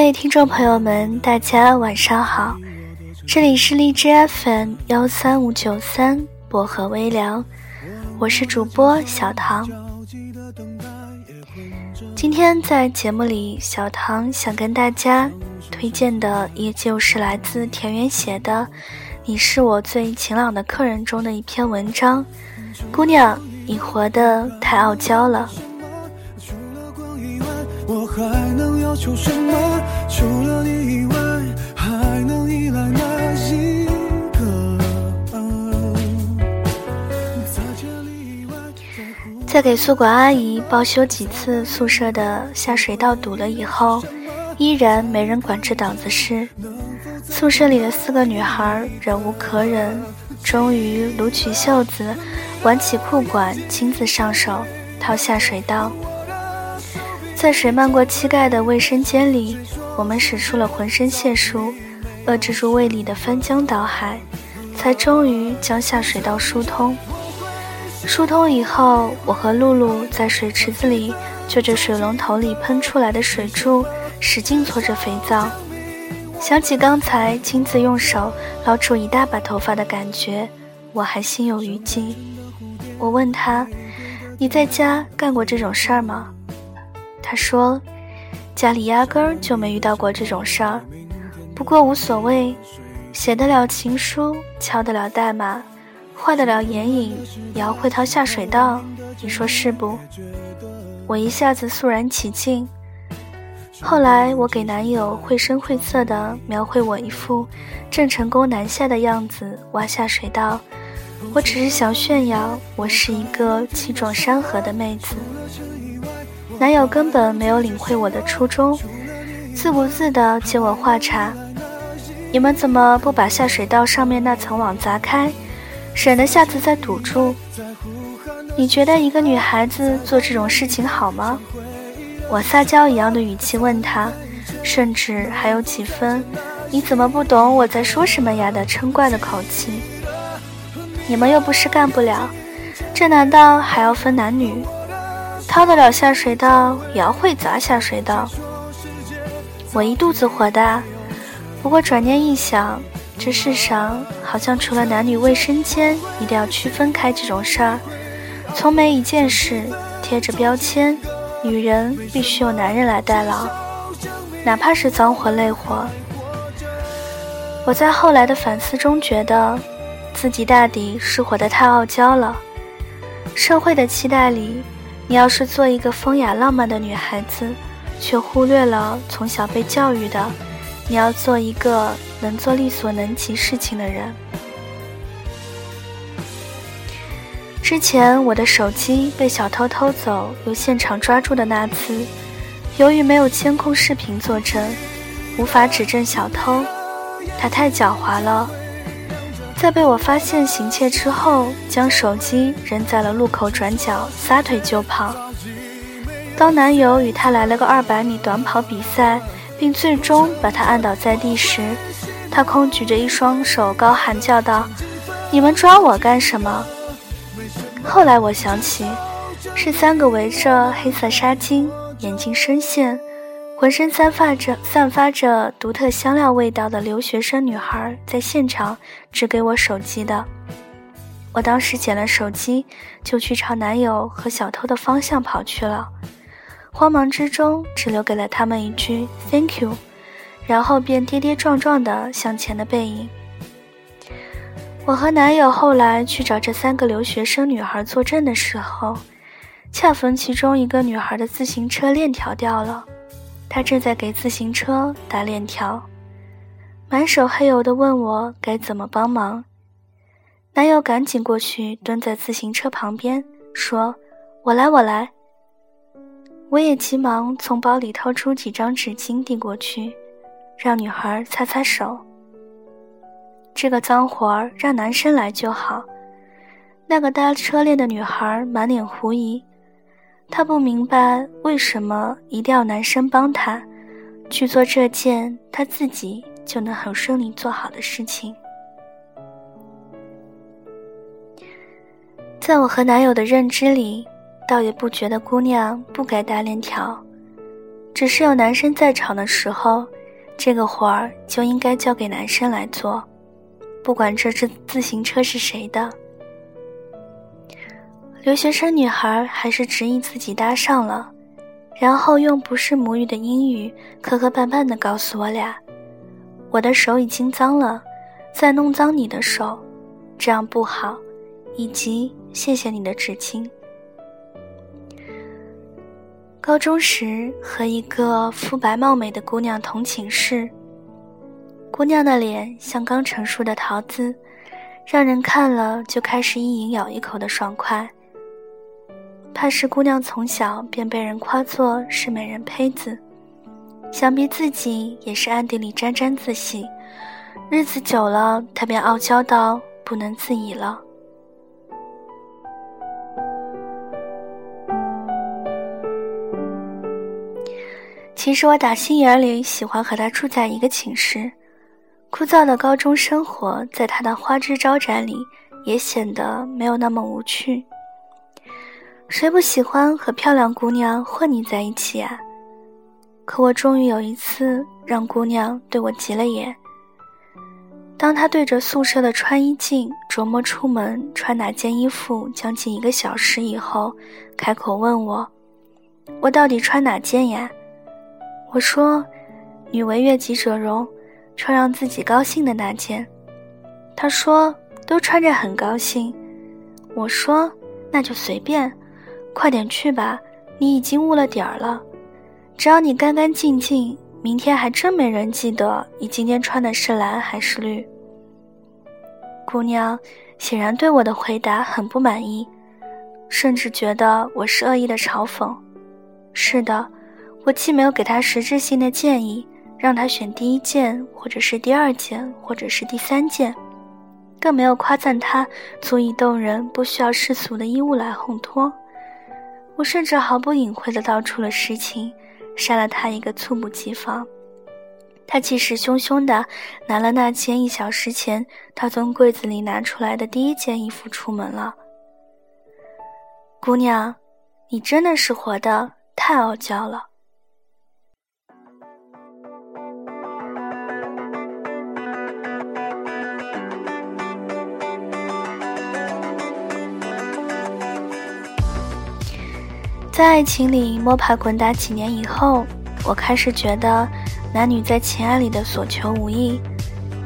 各位听众朋友们，大家晚上好，这里是荔枝 FM 幺三五九三薄荷微凉，我是主播小唐。今天在节目里，小唐想跟大家推荐的，依旧是来自田园写的《你是我最晴朗的客人》中的一篇文章。姑娘，你活得太傲娇了。求什么？除了你以外，还能依赖哪一个？在这里以外，在乎在给宿管阿姨报修几次宿舍的下水道堵了以后，依然没人管这档子事。宿舍里的四个女孩忍无可忍，终于撸起袖子，挽起裤管，亲自上手掏下水道。在水漫过膝盖的卫生间里，我们使出了浑身解数，遏制住胃里的翻江倒海，才终于将下水道疏通。疏通以后，我和露露在水池子里就着水龙头里喷出来的水柱，使劲搓着肥皂。想起刚才亲自用手捞出一大把头发的感觉，我还心有余悸。我问他：“你在家干过这种事儿吗？”他说：“家里压根儿就没遇到过这种事儿，不过无所谓，写得了情书，敲得了代码，画得了眼影，也要会掏下水道，你说是不？”我一下子肃然起敬。后来我给男友绘声绘色地描绘我一副郑成功南下的样子，挖下水道。我只是想炫耀我是一个气壮山河的妹子。男友根本没有领会我的初衷，自顾自地接我话茬：“你们怎么不把下水道上面那层网砸开，省得下次再堵住？你觉得一个女孩子做这种事情好吗？”我撒娇一样的语气问他，甚至还有几分“你怎么不懂我在说什么呀”的嗔怪的口气。你们又不是干不了，这难道还要分男女？掏得了下水道，也要会砸下水道。我一肚子火大，不过转念一想，这世上好像除了男女卫生间一定要区分开这种事儿，从没一件事贴着标签。女人必须由男人来代劳，哪怕是脏活累活。我在后来的反思中觉得，自己大抵是活得太傲娇了。社会的期待里，你要是做一个风雅浪漫的女孩子，却忽略了从小被教育的，你要做一个能做力所能及事情的人。之前我的手机被小偷偷走，又现场抓住的那次，由于没有监控视频作证，无法指证小偷。他太狡猾了，在被我发现行窃之后，将手机扔在了路口转角，撒腿就跑。当男友与他来了个二百米短跑比赛，并最终把他按倒在地时，他空举着一双手，高喊叫道：“你们抓我干什么？”后来我想起，是三个围着黑色纱巾、眼睛深陷、浑身散发着散发着独特香料味道的留学生女孩在现场指给我手机的。我当时捡了手机，就去朝男友和小偷的方向跑去了，慌忙之中只留给了他们一句 “Thank you”，然后便跌跌撞撞地向前的背影。我和男友后来去找这三个留学生女孩作证的时候，恰逢其中一个女孩的自行车链条掉了，他正在给自行车打链条，满手黑油的问我该怎么帮忙。男友赶紧过去蹲在自行车旁边，说：“我来，我来。”我也急忙从包里掏出几张纸巾递过去，让女孩擦擦手。这个脏活儿让男生来就好。那个搭车链的女孩满脸狐疑，她不明白为什么一定要男生帮她去做这件她自己就能很顺利做好的事情。在我和男友的认知里，倒也不觉得姑娘不该搭链条，只是有男生在场的时候，这个活儿就应该交给男生来做，不管这只自行车是谁的。留学生女孩还是执意自己搭上了，然后用不是母语的英语磕磕绊绊地告诉我俩：“我的手已经脏了，再弄脏你的手，这样不好。”以及谢谢你的纸巾。高中时和一个肤白貌美的姑娘同寝室，姑娘的脸像刚成熟的桃子，让人看了就开始一饮咬一口的爽快。怕是姑娘从小便被人夸作是美人胚子，想必自己也是暗地里沾沾自喜。日子久了，她便傲娇到不能自已了。其实我打心眼里喜欢和她住在一个寝室，枯燥的高中生活在她的花枝招展里也显得没有那么无趣。谁不喜欢和漂亮姑娘混腻在一起啊？可我终于有一次让姑娘对我急了眼。当她对着宿舍的穿衣镜琢磨出门穿哪件衣服将近一个小时以后，开口问我：“我到底穿哪件呀？”我说：“女为悦己者容，穿让自己高兴的那件。”她说：“都穿着很高兴。”我说：“那就随便。”快点去吧，你已经误了点儿了。只要你干干净净，明天还真没人记得你今天穿的是蓝还是绿。姑娘显然对我的回答很不满意，甚至觉得我是恶意的嘲讽。是的，我既没有给她实质性的建议，让她选第一件，或者是第二件，或者是第三件，更没有夸赞她足以动人、不需要世俗的衣物来烘托。我甚至毫不隐晦的道出了实情，杀了他一个猝不及防。他气势汹汹的拿了那件一小时前他从柜子里拿出来的第一件衣服出门了。姑娘，你真的是活得太傲娇了。在爱情里摸爬滚打几年以后，我开始觉得，男女在情爱里的所求无益，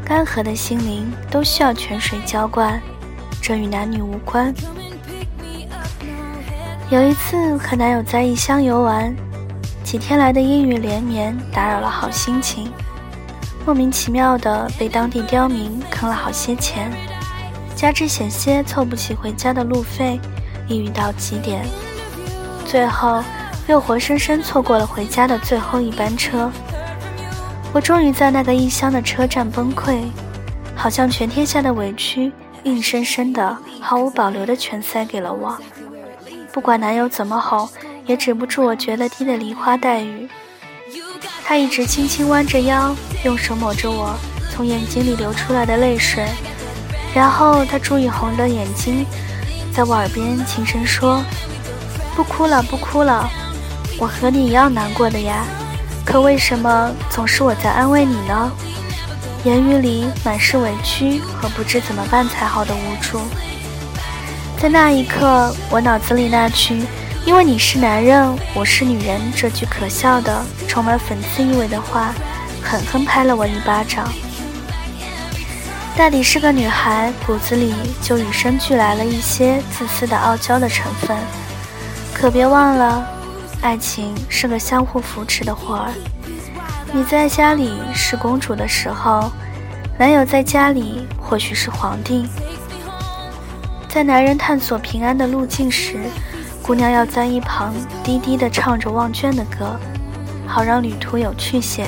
干涸的心灵都需要泉水浇灌，这与男女无关。有一次和男友在异乡游玩，几天来的阴雨连绵打扰了好心情，莫名其妙的被当地刁民坑了好些钱，加之险些凑不起回家的路费，抑郁到极点。最后，又活生生错过了回家的最后一班车。我终于在那个异乡的车站崩溃，好像全天下的委屈，硬生生的、毫无保留的全塞给了我。不管男友怎么吼，也止不住我觉得低的梨花带雨。他一直轻轻弯着腰，用手抹着我从眼睛里流出来的泪水，然后他注意红的眼睛，在我耳边轻声说。不哭了，不哭了，我和你一样难过的呀。可为什么总是我在安慰你呢？言语里满是委屈和不知怎么办才好的无助。在那一刻，我脑子里那句“因为你是男人，我是女人”这句可笑的、充满讽刺意味的话，狠狠拍了我一巴掌。大抵是个女孩，骨子里就与生俱来了一些自私的、傲娇的成分。可别忘了，爱情是个相互扶持的活儿。你在家里是公主的时候，男友在家里或许是皇帝。在男人探索平安的路径时，姑娘要在一旁低低地唱着忘倦的歌，好让旅途有趣些。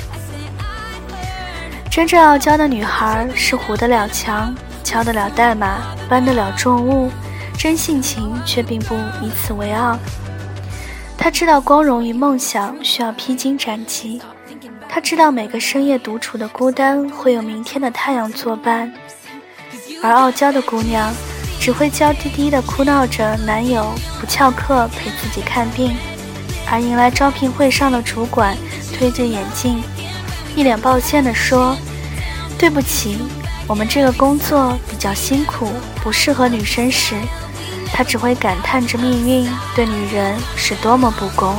真正傲娇的女孩是糊得了墙、敲得了代码、搬得了重物。真性情却并不以此为傲。他知道光荣与梦想需要披荆斩棘，他知道每个深夜独处的孤单会有明天的太阳作伴。而傲娇的姑娘，只会娇滴滴地哭闹着男友不翘课陪自己看病，而迎来招聘会上的主管推着眼镜，一脸抱歉地说：“对不起，我们这个工作比较辛苦，不适合女生时，他只会感叹着命运对女人是多么不公。”